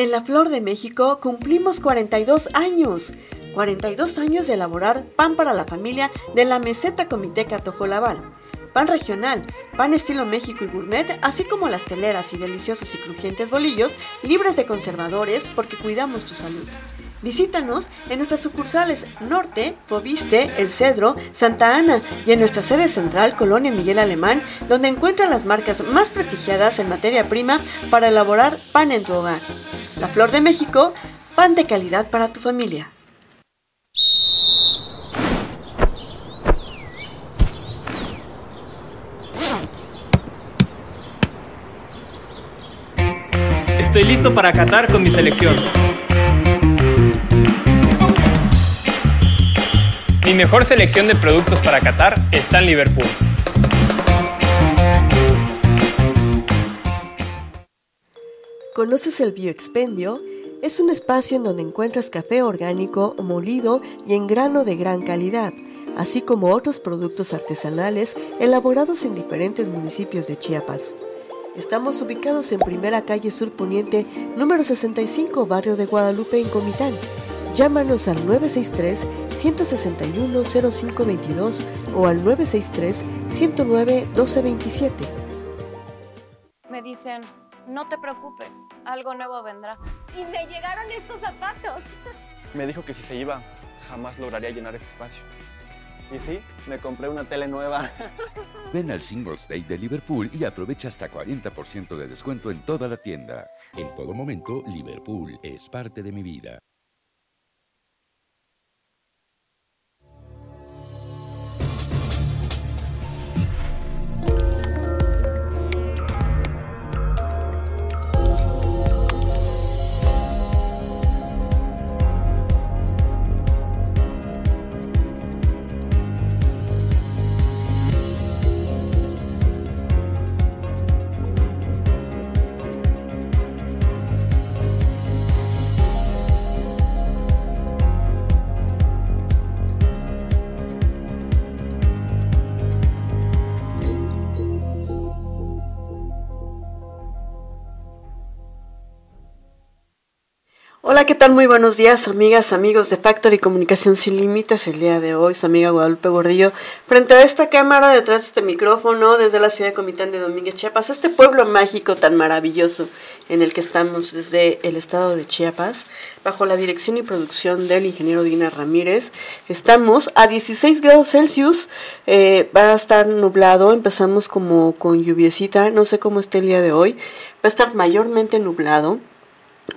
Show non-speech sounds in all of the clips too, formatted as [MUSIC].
En la Flor de México cumplimos 42 años. 42 años de elaborar pan para la familia de la Meseta Comité Laval. Pan regional, pan estilo México y gourmet, así como las teleras y deliciosos y crujientes bolillos libres de conservadores porque cuidamos tu salud. Visítanos en nuestras sucursales Norte, Fobiste, El Cedro, Santa Ana y en nuestra sede central, Colonia Miguel Alemán, donde encuentran las marcas más prestigiadas en materia prima para elaborar pan en tu hogar. La Flor de México, pan de calidad para tu familia. Estoy listo para catar con mi selección. Mi mejor selección de productos para catar está en Liverpool. ¿Conoces el Bioexpendio? Es un espacio en donde encuentras café orgánico, molido y en grano de gran calidad, así como otros productos artesanales elaborados en diferentes municipios de Chiapas. Estamos ubicados en Primera Calle Sur Poniente, número 65, barrio de Guadalupe, en Comitán. Llámanos al 963-161-0522 o al 963-109-1227. Me dicen no te preocupes, algo nuevo vendrá. Y me llegaron estos zapatos. Me dijo que si se iba, jamás lograría llenar ese espacio. Y sí, me compré una tele nueva. [LAUGHS] Ven al Singles Day de Liverpool y aprovecha hasta 40% de descuento en toda la tienda. En todo momento, Liverpool es parte de mi vida. Hola, ¿qué tal? Muy buenos días, amigas, amigos de Factory Comunicación Sin Límites. El día de hoy, su amiga Guadalupe Gordillo, frente a esta cámara, detrás de este micrófono, desde la ciudad de Comitán de Domínguez, Chiapas, este pueblo mágico tan maravilloso en el que estamos desde el estado de Chiapas, bajo la dirección y producción del ingeniero Dina Ramírez. Estamos a 16 grados Celsius, eh, va a estar nublado, empezamos como con lluviecita, no sé cómo esté el día de hoy, va a estar mayormente nublado.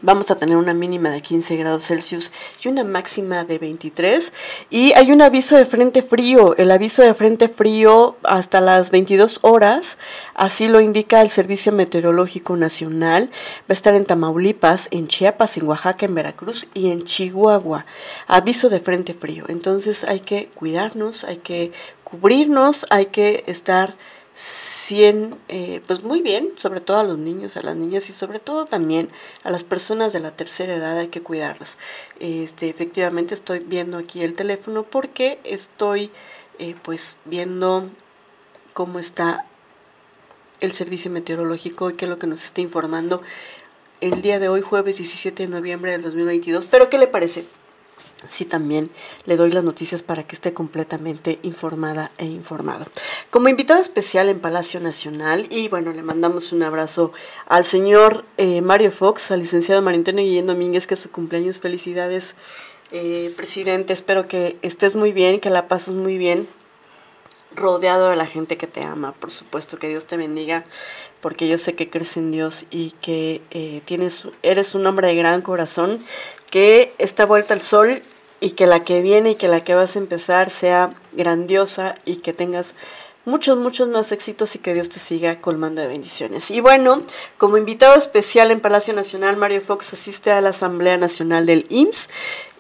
Vamos a tener una mínima de 15 grados Celsius y una máxima de 23. Y hay un aviso de frente frío. El aviso de frente frío hasta las 22 horas, así lo indica el Servicio Meteorológico Nacional. Va a estar en Tamaulipas, en Chiapas, en Oaxaca, en Veracruz y en Chihuahua. Aviso de frente frío. Entonces hay que cuidarnos, hay que cubrirnos, hay que estar 100, eh, pues muy bien, sobre todo a los niños, a las niñas y sobre todo también a las personas de la tercera edad hay que cuidarlas. Este, efectivamente estoy viendo aquí el teléfono porque estoy eh, pues viendo cómo está el servicio meteorológico y qué es lo que nos está informando el día de hoy, jueves 17 de noviembre del 2022. Pero ¿qué le parece? Sí también le doy las noticias para que esté completamente informada e informado. Como invitado especial en Palacio Nacional, y bueno, le mandamos un abrazo al señor eh, Mario Fox, al licenciado Mario Antonio Guillén Domínguez, que es su cumpleaños. Felicidades, eh, presidente. Espero que estés muy bien, que la pases muy bien rodeado de la gente que te ama, por supuesto, que Dios te bendiga, porque yo sé que crees en Dios y que eh, tienes, eres un hombre de gran corazón, que está vuelta al sol y que la que viene y que la que vas a empezar sea grandiosa y que tengas muchos, muchos más éxitos y que Dios te siga colmando de bendiciones. Y bueno, como invitado especial en Palacio Nacional, Mario Fox asiste a la Asamblea Nacional del IMSS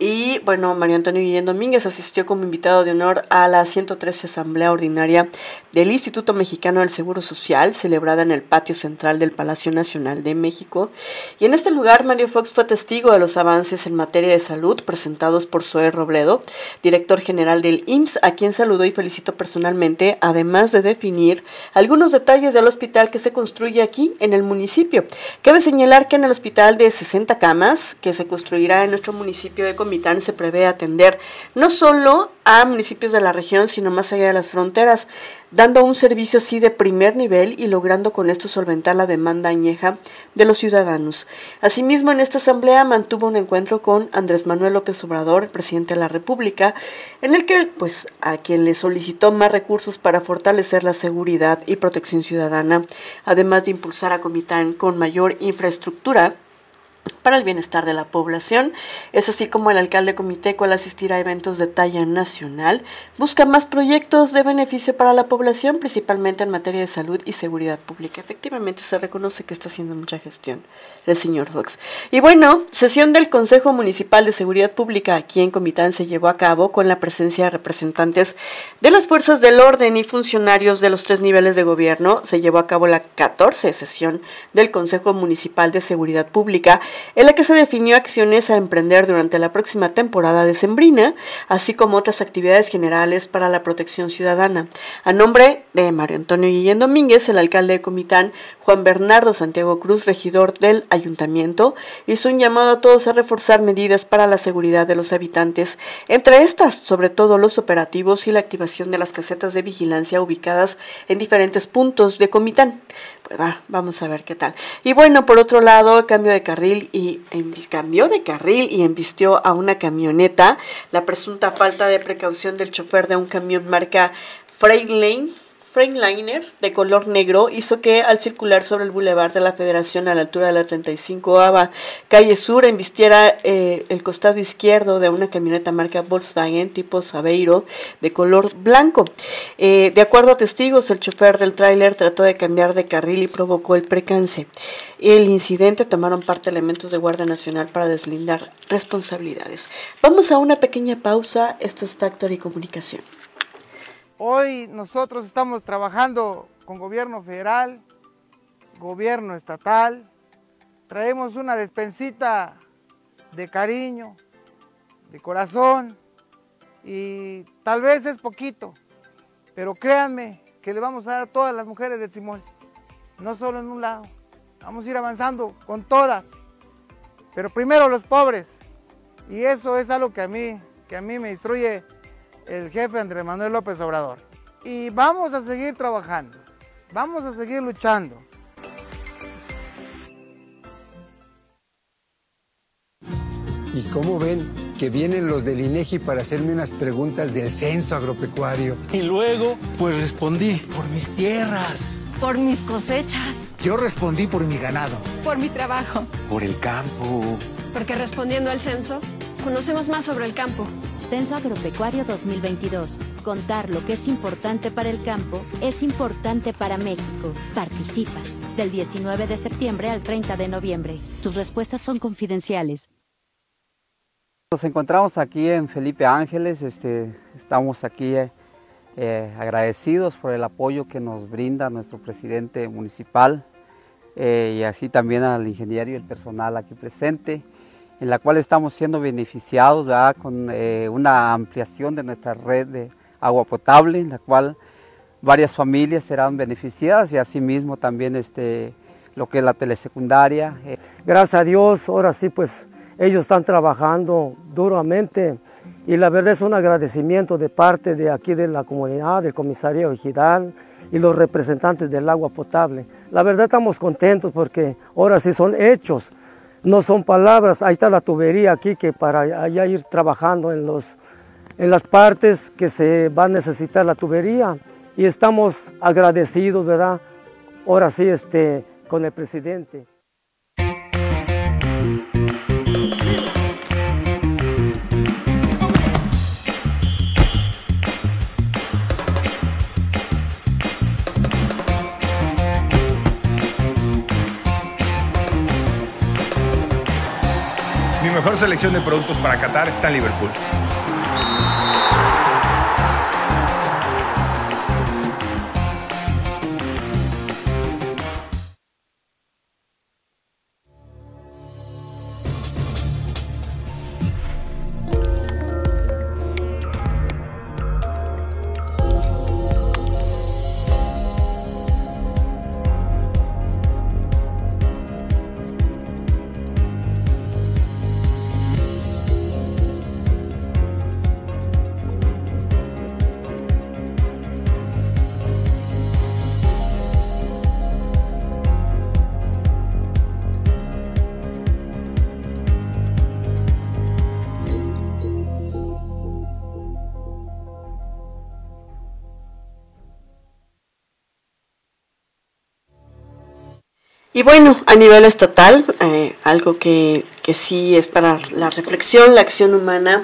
Y bueno, María Antonio Guillén Domínguez asistió como invitado de honor a la 113 Asamblea Ordinaria del Instituto Mexicano del Seguro Social, celebrada en el patio central del Palacio Nacional de México. Y en este lugar, Mario Fox fue testigo de los avances en materia de salud presentados por Zoe Robledo, director general del IMSS, a quien saludó y felicitó personalmente, además de definir algunos detalles del hospital que se construye aquí en el municipio. Cabe señalar que en el hospital de 60 camas, que se construirá en nuestro municipio de Comitán, se prevé atender no solo a municipios de la región, sino más allá de las fronteras, dando un servicio así de primer nivel y logrando con esto solventar la demanda añeja de los ciudadanos. Asimismo, en esta asamblea mantuvo un encuentro con Andrés Manuel López Obrador, presidente de la República, en el que, pues, a quien le solicitó más recursos para fortalecer la seguridad y protección ciudadana, además de impulsar a Comitán con mayor infraestructura para el bienestar de la población. Es así como el alcalde Comiteco al asistir a eventos de talla nacional busca más proyectos de beneficio para la población, principalmente en materia de salud y seguridad pública. Efectivamente se reconoce que está haciendo mucha gestión el señor Fox. Y bueno, sesión del Consejo Municipal de Seguridad Pública aquí en Comitán se llevó a cabo con la presencia de representantes de las fuerzas del orden y funcionarios de los tres niveles de gobierno. Se llevó a cabo la 14 sesión del Consejo Municipal de Seguridad Pública en la que se definió acciones a emprender durante la próxima temporada de Sembrina, así como otras actividades generales para la protección ciudadana. A nombre de Mario Antonio Guillén Domínguez, el alcalde de Comitán, Juan Bernardo Santiago Cruz, regidor del ayuntamiento, hizo un llamado a todos a reforzar medidas para la seguridad de los habitantes, entre estas, sobre todo los operativos y la activación de las casetas de vigilancia ubicadas en diferentes puntos de Comitán. Pues va, vamos a ver qué tal. Y bueno, por otro lado, cambio de carril y cambió de carril y embistió a una camioneta. La presunta falta de precaución del chofer de un camión marca Freightlane Freightliner de color negro hizo que al circular sobre el bulevar de la Federación a la altura de la 35 Ava calle Sur embistiera eh, el costado izquierdo de una camioneta marca Volkswagen tipo Sabeiro de color blanco. Eh, de acuerdo a testigos, el chofer del tráiler trató de cambiar de carril y provocó el precance. El incidente tomaron parte elementos de Guardia Nacional para deslindar responsabilidades. Vamos a una pequeña pausa. Esto es Factory Comunicación. Hoy nosotros estamos trabajando con gobierno federal, gobierno estatal, traemos una despensita de cariño, de corazón y tal vez es poquito, pero créanme que le vamos a dar a todas las mujeres del Simón, no solo en un lado, vamos a ir avanzando con todas, pero primero los pobres. Y eso es algo que a mí, que a mí me instruye el jefe Andrés Manuel López Obrador. Y vamos a seguir trabajando, vamos a seguir luchando. ¿Y cómo ven que vienen los del INEGI para hacerme unas preguntas del censo agropecuario? Y luego, pues respondí por mis tierras. Por mis cosechas. Yo respondí por mi ganado. Por mi trabajo. Por el campo. Porque respondiendo al censo, conocemos más sobre el campo. Censo Agropecuario 2022. Contar lo que es importante para el campo es importante para México. Participa. Del 19 de septiembre al 30 de noviembre. Tus respuestas son confidenciales. Nos encontramos aquí en Felipe Ángeles. Este, estamos aquí eh, eh, agradecidos por el apoyo que nos brinda nuestro presidente municipal eh, y así también al ingeniero y el personal aquí presente en la cual estamos siendo beneficiados con eh, una ampliación de nuestra red de agua potable, en la cual varias familias serán beneficiadas y asimismo también este, lo que es la telesecundaria. Eh. Gracias a Dios, ahora sí pues ellos están trabajando duramente y la verdad es un agradecimiento de parte de aquí de la comunidad, del comisario Ejidal y los representantes del agua potable. La verdad estamos contentos porque ahora sí son hechos no son palabras, ahí está la tubería aquí que para allá ir trabajando en, los, en las partes que se va a necesitar la tubería y estamos agradecidos, ¿verdad? Ahora sí, este, con el presidente. Mejor selección de productos para Qatar está en Liverpool. Bueno, a nivel estatal, eh, algo que, que sí es para la reflexión, la acción humana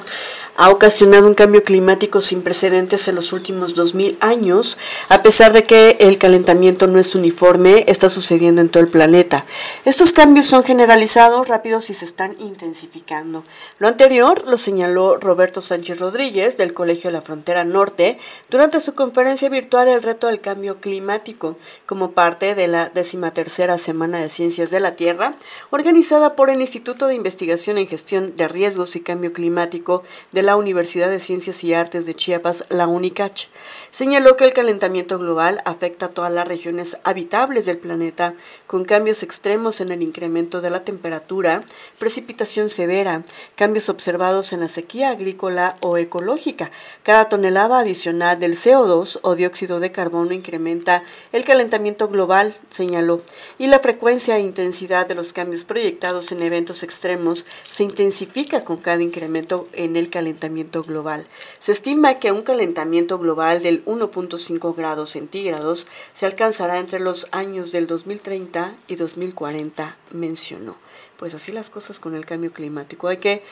ha ocasionado un cambio climático sin precedentes en los últimos 2000 años, a pesar de que el calentamiento no es uniforme, está sucediendo en todo el planeta. Estos cambios son generalizados, rápidos y se están intensificando. Lo anterior lo señaló Roberto Sánchez Rodríguez del Colegio de la Frontera Norte durante su conferencia virtual El reto del cambio climático, como parte de la decimatercera Semana de Ciencias de la Tierra, organizada por el Instituto de Investigación en Gestión de Riesgos y Cambio Climático de la la Universidad de Ciencias y Artes de Chiapas, la UNICACH. Señaló que el calentamiento global afecta a todas las regiones habitables del planeta, con cambios extremos en el incremento de la temperatura, precipitación severa, cambios observados en la sequía agrícola o ecológica. Cada tonelada adicional del CO2 o dióxido de carbono incrementa el calentamiento global, señaló, y la frecuencia e intensidad de los cambios proyectados en eventos extremos se intensifica con cada incremento en el calentamiento global. Se estima que un calentamiento global del 1.5 grados centígrados se alcanzará entre los años del 2030 y 2040, mencionó. Pues así las cosas con el cambio climático. Hay que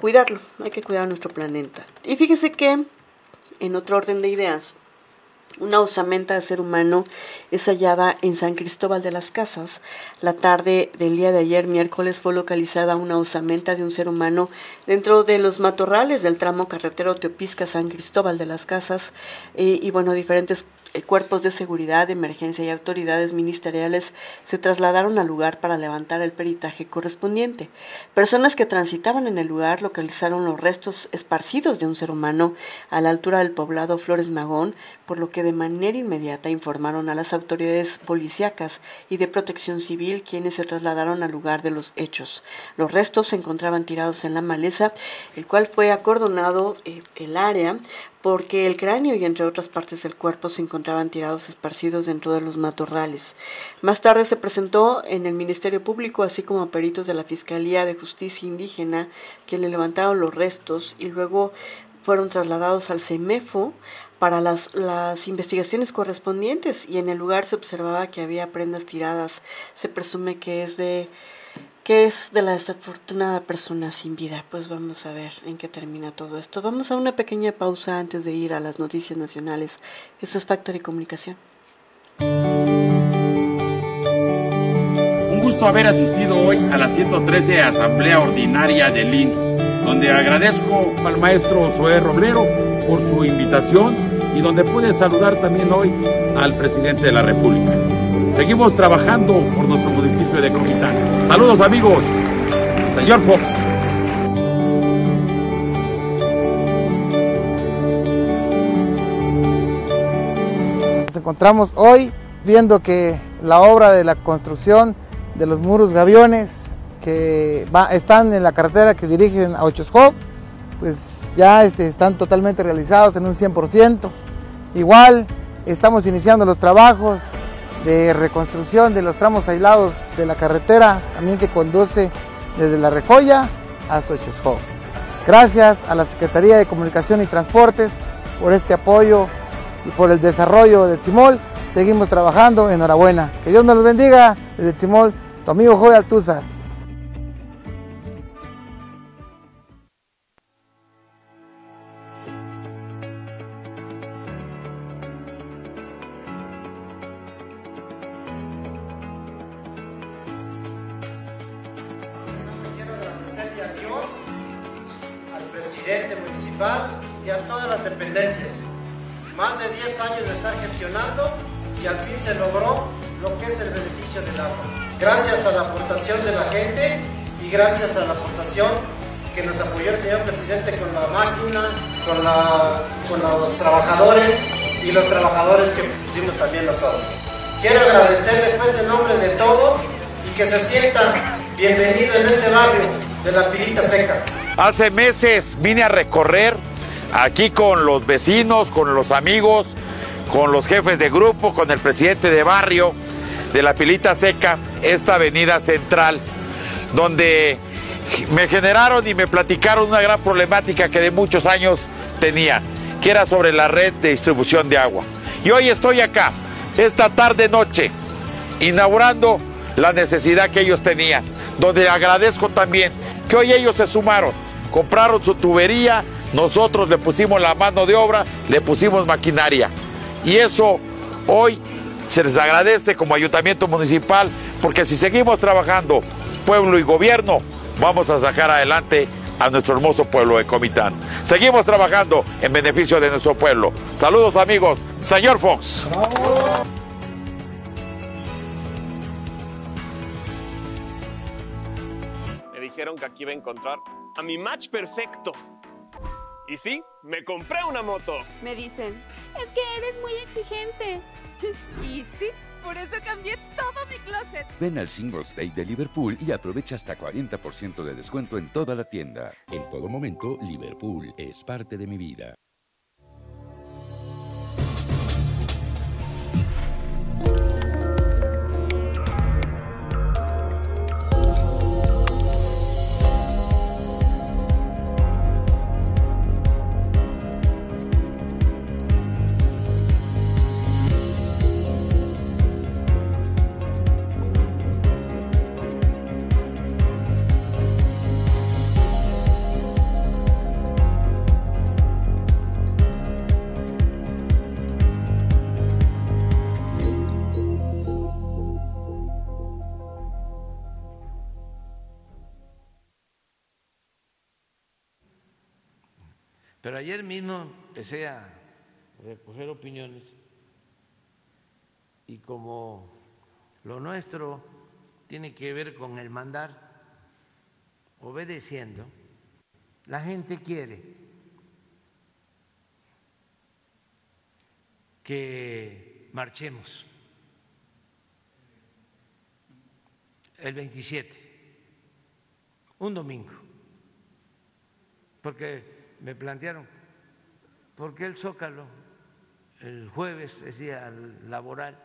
cuidarlo, hay que cuidar nuestro planeta. Y fíjese que, en otro orden de ideas, una osamenta de ser humano es hallada en San Cristóbal de las Casas. La tarde del día de ayer, miércoles, fue localizada una osamenta de un ser humano dentro de los matorrales del tramo carretero Teopisca-San Cristóbal de las Casas. Eh, y bueno, diferentes cuerpos de seguridad, de emergencia y autoridades ministeriales se trasladaron al lugar para levantar el peritaje correspondiente. Personas que transitaban en el lugar localizaron los restos esparcidos de un ser humano a la altura del poblado Flores Magón, por lo que de manera inmediata informaron a las autoridades policíacas y de protección civil quienes se trasladaron al lugar de los hechos. Los restos se encontraban tirados en la maleza, el cual fue acordonado eh, el área porque el cráneo y entre otras partes del cuerpo se encontraban tirados esparcidos dentro de los matorrales. Más tarde se presentó en el Ministerio Público, así como a peritos de la Fiscalía de Justicia Indígena, quienes levantaron los restos y luego fueron trasladados al CEMEFO para las, las investigaciones correspondientes y en el lugar se observaba que había prendas tiradas. Se presume que es de ¿Qué es de la desafortunada persona sin vida? Pues vamos a ver en qué termina todo esto. Vamos a una pequeña pausa antes de ir a las noticias nacionales. Eso es Factory Comunicación. Un gusto haber asistido hoy a la 113 Asamblea Ordinaria del INS, donde agradezco al maestro Zoé Roblero por su invitación y donde pude saludar también hoy al presidente de la República. Seguimos trabajando por nuestro municipio de Comitán. Saludos amigos. Señor Fox. Nos encontramos hoy viendo que la obra de la construcción de los muros gaviones que están en la carretera que dirigen a Ochoscop, pues ya este, están totalmente realizados en un 100%. Igual estamos iniciando los trabajos de reconstrucción de los tramos aislados de la carretera, también que conduce desde La Rejoya hasta Ochosco. Gracias a la Secretaría de Comunicación y Transportes por este apoyo y por el desarrollo de Tzimol. Seguimos trabajando, enhorabuena. Que Dios nos los bendiga desde Tzimol, tu amigo Joy Altuzar. Más de 10 años de estar gestionando y al fin se logró lo que es el beneficio del agua. Gracias a la aportación de la gente y gracias a la aportación que nos apoyó el señor presidente con la máquina, con, la, con los trabajadores y los trabajadores que pusimos también nosotros. Quiero agradecerles pues en nombre de todos y que se sientan bienvenidos en este barrio de la Pilita Seca. Hace meses vine a recorrer aquí con los vecinos, con los amigos, con los jefes de grupo, con el presidente de barrio de la Pilita Seca, esta avenida central, donde me generaron y me platicaron una gran problemática que de muchos años tenía, que era sobre la red de distribución de agua. Y hoy estoy acá, esta tarde noche, inaugurando la necesidad que ellos tenían, donde agradezco también que hoy ellos se sumaron, compraron su tubería, nosotros le pusimos la mano de obra, le pusimos maquinaria. Y eso hoy se les agradece como ayuntamiento municipal, porque si seguimos trabajando, pueblo y gobierno, vamos a sacar adelante a nuestro hermoso pueblo de Comitán. Seguimos trabajando en beneficio de nuestro pueblo. Saludos amigos, señor Fox. Me dijeron que aquí iba a encontrar a mi match perfecto. Y sí, me compré una moto. Me dicen, es que eres muy exigente. [LAUGHS] y sí, por eso cambié todo mi closet. Ven al Singles Day de Liverpool y aprovecha hasta 40% de descuento en toda la tienda. En todo momento, Liverpool es parte de mi vida. Pero ayer mismo empecé a recoger opiniones y como lo nuestro tiene que ver con el mandar, obedeciendo, la gente quiere que marchemos. El 27, un domingo, porque me plantearon, ¿por qué el Zócalo el jueves es día laboral?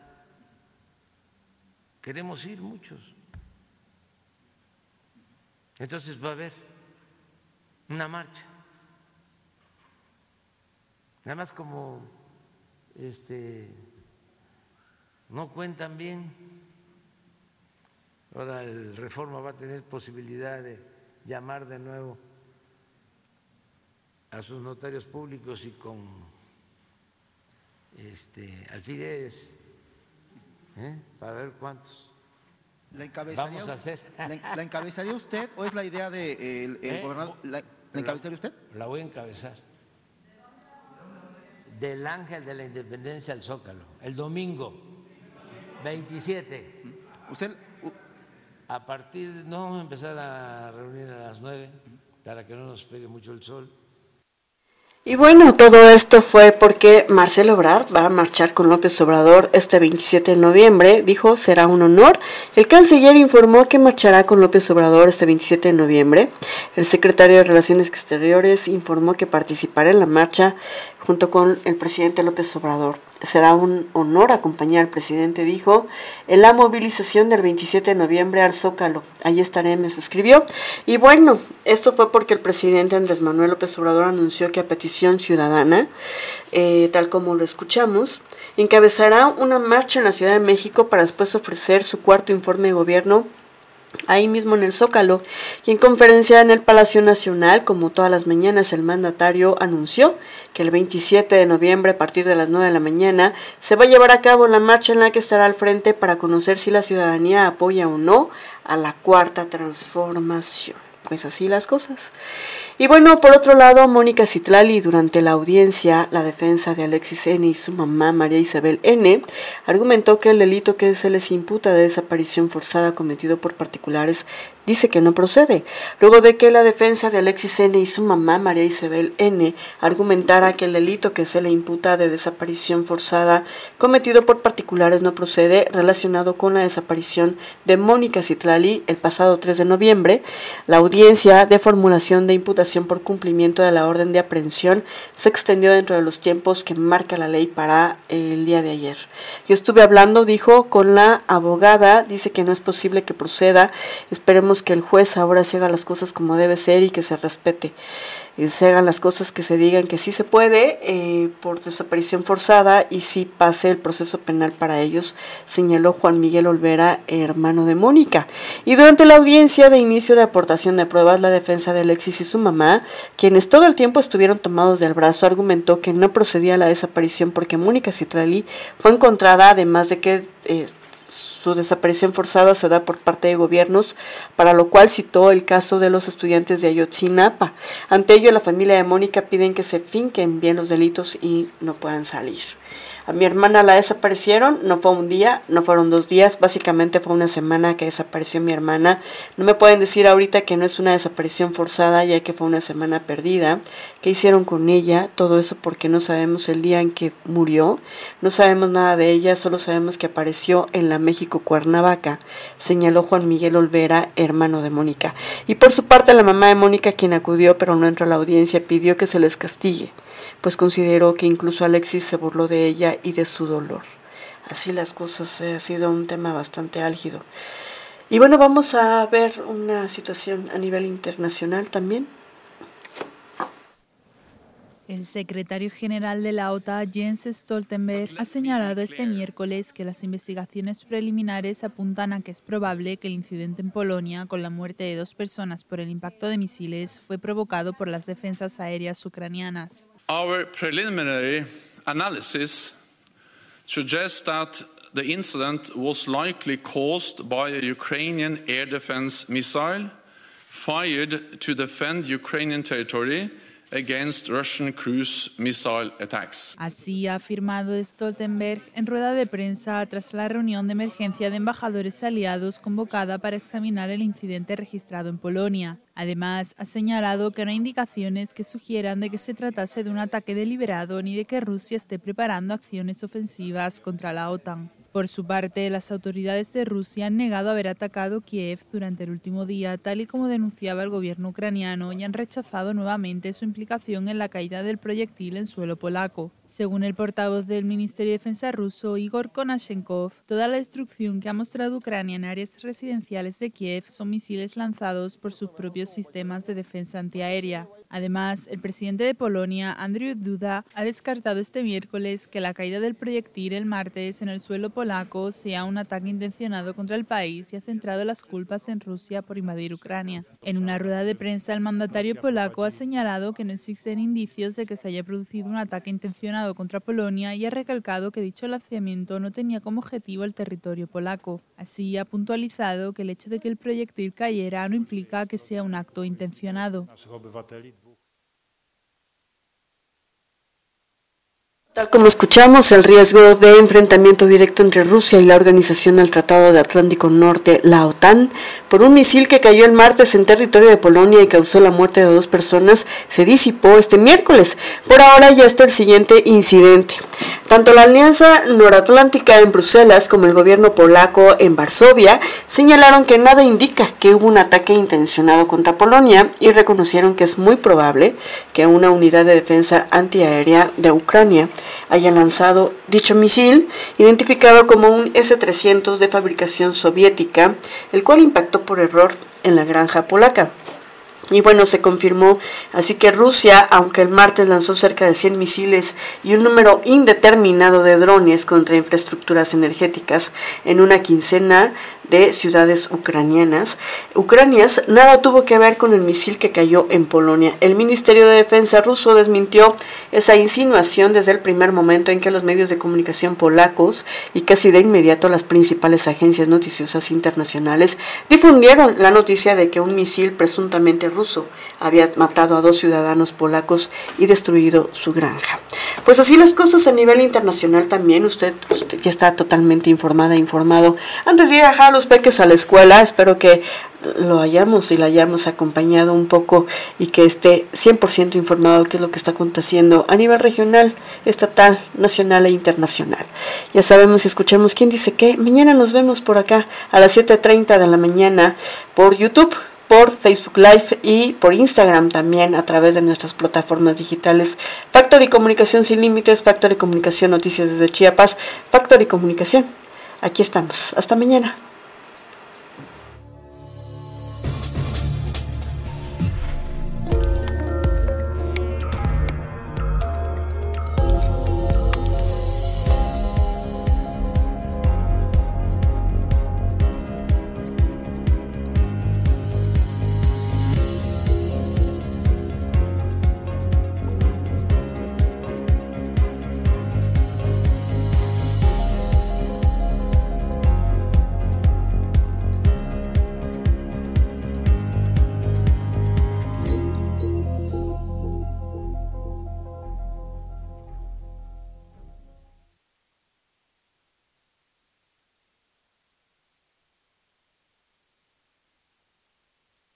Queremos ir muchos. Entonces va a haber una marcha. Nada más como este no cuentan bien. Ahora el Reforma va a tener posibilidad de llamar de nuevo a sus notarios públicos y con este, alfileres ¿eh? para ver cuántos ¿La encabezaría, vamos a hacer. ¿La, encabezaría usted o es la idea de el, ¿Eh? gobernador? ¿La, encabezaría usted? La voy a encabezar. Del Ángel de la Independencia al Zócalo, el domingo 27. ¿Usted? A partir, no vamos a empezar a reunir a las 9 para que no nos pegue mucho el sol. Y bueno, todo esto fue porque Marcelo Ebrard va a marchar con López Obrador este 27 de noviembre. Dijo, será un honor. El canciller informó que marchará con López Obrador este 27 de noviembre. El secretario de Relaciones Exteriores informó que participará en la marcha junto con el presidente López Obrador. Será un honor acompañar al presidente, dijo, en la movilización del 27 de noviembre al Zócalo. Ahí estaremos, escribió. Y bueno, esto fue porque el presidente Andrés Manuel López Obrador anunció que a petición ciudadana, eh, tal como lo escuchamos, encabezará una marcha en la Ciudad de México para después ofrecer su cuarto informe de gobierno ahí mismo en el Zócalo. Y en conferencia en el Palacio Nacional, como todas las mañanas, el mandatario anunció que el 27 de noviembre, a partir de las 9 de la mañana, se va a llevar a cabo la marcha en la que estará al frente para conocer si la ciudadanía apoya o no a la cuarta transformación. Pues así las cosas. Y bueno, por otro lado, Mónica Citlali, durante la audiencia, la defensa de Alexis N. y su mamá María Isabel N. argumentó que el delito que se les imputa de desaparición forzada cometido por particulares dice que no procede, luego de que la defensa de Alexis N. y su mamá María Isabel N. argumentara que el delito que se le imputa de desaparición forzada cometido por particulares no procede relacionado con la desaparición de Mónica Citlali el pasado 3 de noviembre, la audiencia de formulación de imputación por cumplimiento de la orden de aprehensión se extendió dentro de los tiempos que marca la ley para el día de ayer. Yo estuve hablando, dijo, con la abogada, dice que no es posible que proceda, esperemos que el juez ahora se haga las cosas como debe ser y que se respete. Y se hagan las cosas que se digan que sí se puede eh, por desaparición forzada y sí pase el proceso penal para ellos, señaló Juan Miguel Olvera, hermano de Mónica. Y durante la audiencia de inicio de aportación de pruebas, la defensa de Alexis y su mamá, quienes todo el tiempo estuvieron tomados del brazo, argumentó que no procedía la desaparición porque Mónica Citrali fue encontrada, además de que... Eh, su desaparición forzada se da por parte de gobiernos, para lo cual citó el caso de los estudiantes de Ayotzinapa. Ante ello, la familia de Mónica piden que se finquen bien los delitos y no puedan salir. A mi hermana la desaparecieron, no fue un día, no fueron dos días, básicamente fue una semana que desapareció mi hermana. No me pueden decir ahorita que no es una desaparición forzada, ya que fue una semana perdida. ¿Qué hicieron con ella? Todo eso porque no sabemos el día en que murió, no sabemos nada de ella, solo sabemos que apareció en la México Cuernavaca, señaló Juan Miguel Olvera, hermano de Mónica. Y por su parte la mamá de Mónica, quien acudió pero no entró a la audiencia, pidió que se les castigue pues consideró que incluso Alexis se burló de ella y de su dolor. Así las cosas, eh, ha sido un tema bastante álgido. Y bueno, vamos a ver una situación a nivel internacional también. El secretario general de la OTAN, Jens Stoltenberg, ha señalado este miércoles que las investigaciones preliminares apuntan a que es probable que el incidente en Polonia con la muerte de dos personas por el impacto de misiles fue provocado por las defensas aéreas ucranianas. Our preliminary analysis suggests that the incident was likely caused by a Ukrainian air defense missile fired to defend Ukrainian territory against Russian cruise missile attacks. Así ha afirmado Stoltenberg en rueda de prensa tras la reunión de emergencia de embajadores aliados convocada para examinar el incidente registrado en Polonia. Además, ha señalado que no hay indicaciones que sugieran de que se tratase de un ataque deliberado ni de que Rusia esté preparando acciones ofensivas contra la OTAN. Por su parte, las autoridades de Rusia han negado haber atacado Kiev durante el último día, tal y como denunciaba el gobierno ucraniano, y han rechazado nuevamente su implicación en la caída del proyectil en suelo polaco. Según el portavoz del Ministerio de Defensa ruso, Igor Konashenkov, toda la destrucción que ha mostrado Ucrania en áreas residenciales de Kiev son misiles lanzados por sus propios sistemas de defensa antiaérea. Además, el presidente de Polonia, Andrzej Duda, ha descartado este miércoles que la caída del proyectil el martes en el suelo polaco sea un ataque intencionado contra el país y ha centrado las culpas en Rusia por invadir Ucrania. En una rueda de prensa, el mandatario polaco ha señalado que no existen indicios de que se haya producido un ataque intencionado contra Polonia y ha recalcado que dicho lanzamiento no tenía como objetivo el territorio polaco. Así ha puntualizado que el hecho de que el proyectil cayera no implica que sea un acto intencionado. Tal como escuchamos, el riesgo de enfrentamiento directo entre Rusia y la Organización del Tratado de Atlántico Norte, la OTAN, por un misil que cayó el martes en territorio de Polonia y causó la muerte de dos personas, se disipó este miércoles. Por ahora ya está el siguiente incidente. Tanto la Alianza Noratlántica en Bruselas como el gobierno polaco en Varsovia señalaron que nada indica que hubo un ataque intencionado contra Polonia y reconocieron que es muy probable que una unidad de defensa antiaérea de Ucrania haya lanzado dicho misil, identificado como un S-300 de fabricación soviética, el cual impactó por error en la granja polaca. Y bueno, se confirmó, así que Rusia, aunque el martes lanzó cerca de 100 misiles y un número indeterminado de drones contra infraestructuras energéticas en una quincena de ciudades ucranianas. Ucranias nada tuvo que ver con el misil que cayó en Polonia. El Ministerio de Defensa ruso desmintió esa insinuación desde el primer momento en que los medios de comunicación polacos y casi de inmediato las principales agencias noticiosas internacionales difundieron la noticia de que un misil presuntamente ruso había matado a dos ciudadanos polacos y destruido su granja. Pues así las cosas a nivel internacional también, usted, ya está totalmente informada, informado. Antes de ir a dejar peques a la escuela, espero que lo hayamos y la hayamos acompañado un poco y que esté 100% informado de qué es lo que está aconteciendo a nivel regional, estatal, nacional e internacional. Ya sabemos y escuchemos quién dice qué. Mañana nos vemos por acá a las 7.30 de la mañana por YouTube por Facebook Live y por Instagram también a través de nuestras plataformas digitales Factory Comunicación Sin Límites, Factory Comunicación Noticias desde Chiapas, Factory Comunicación. Aquí estamos. Hasta mañana.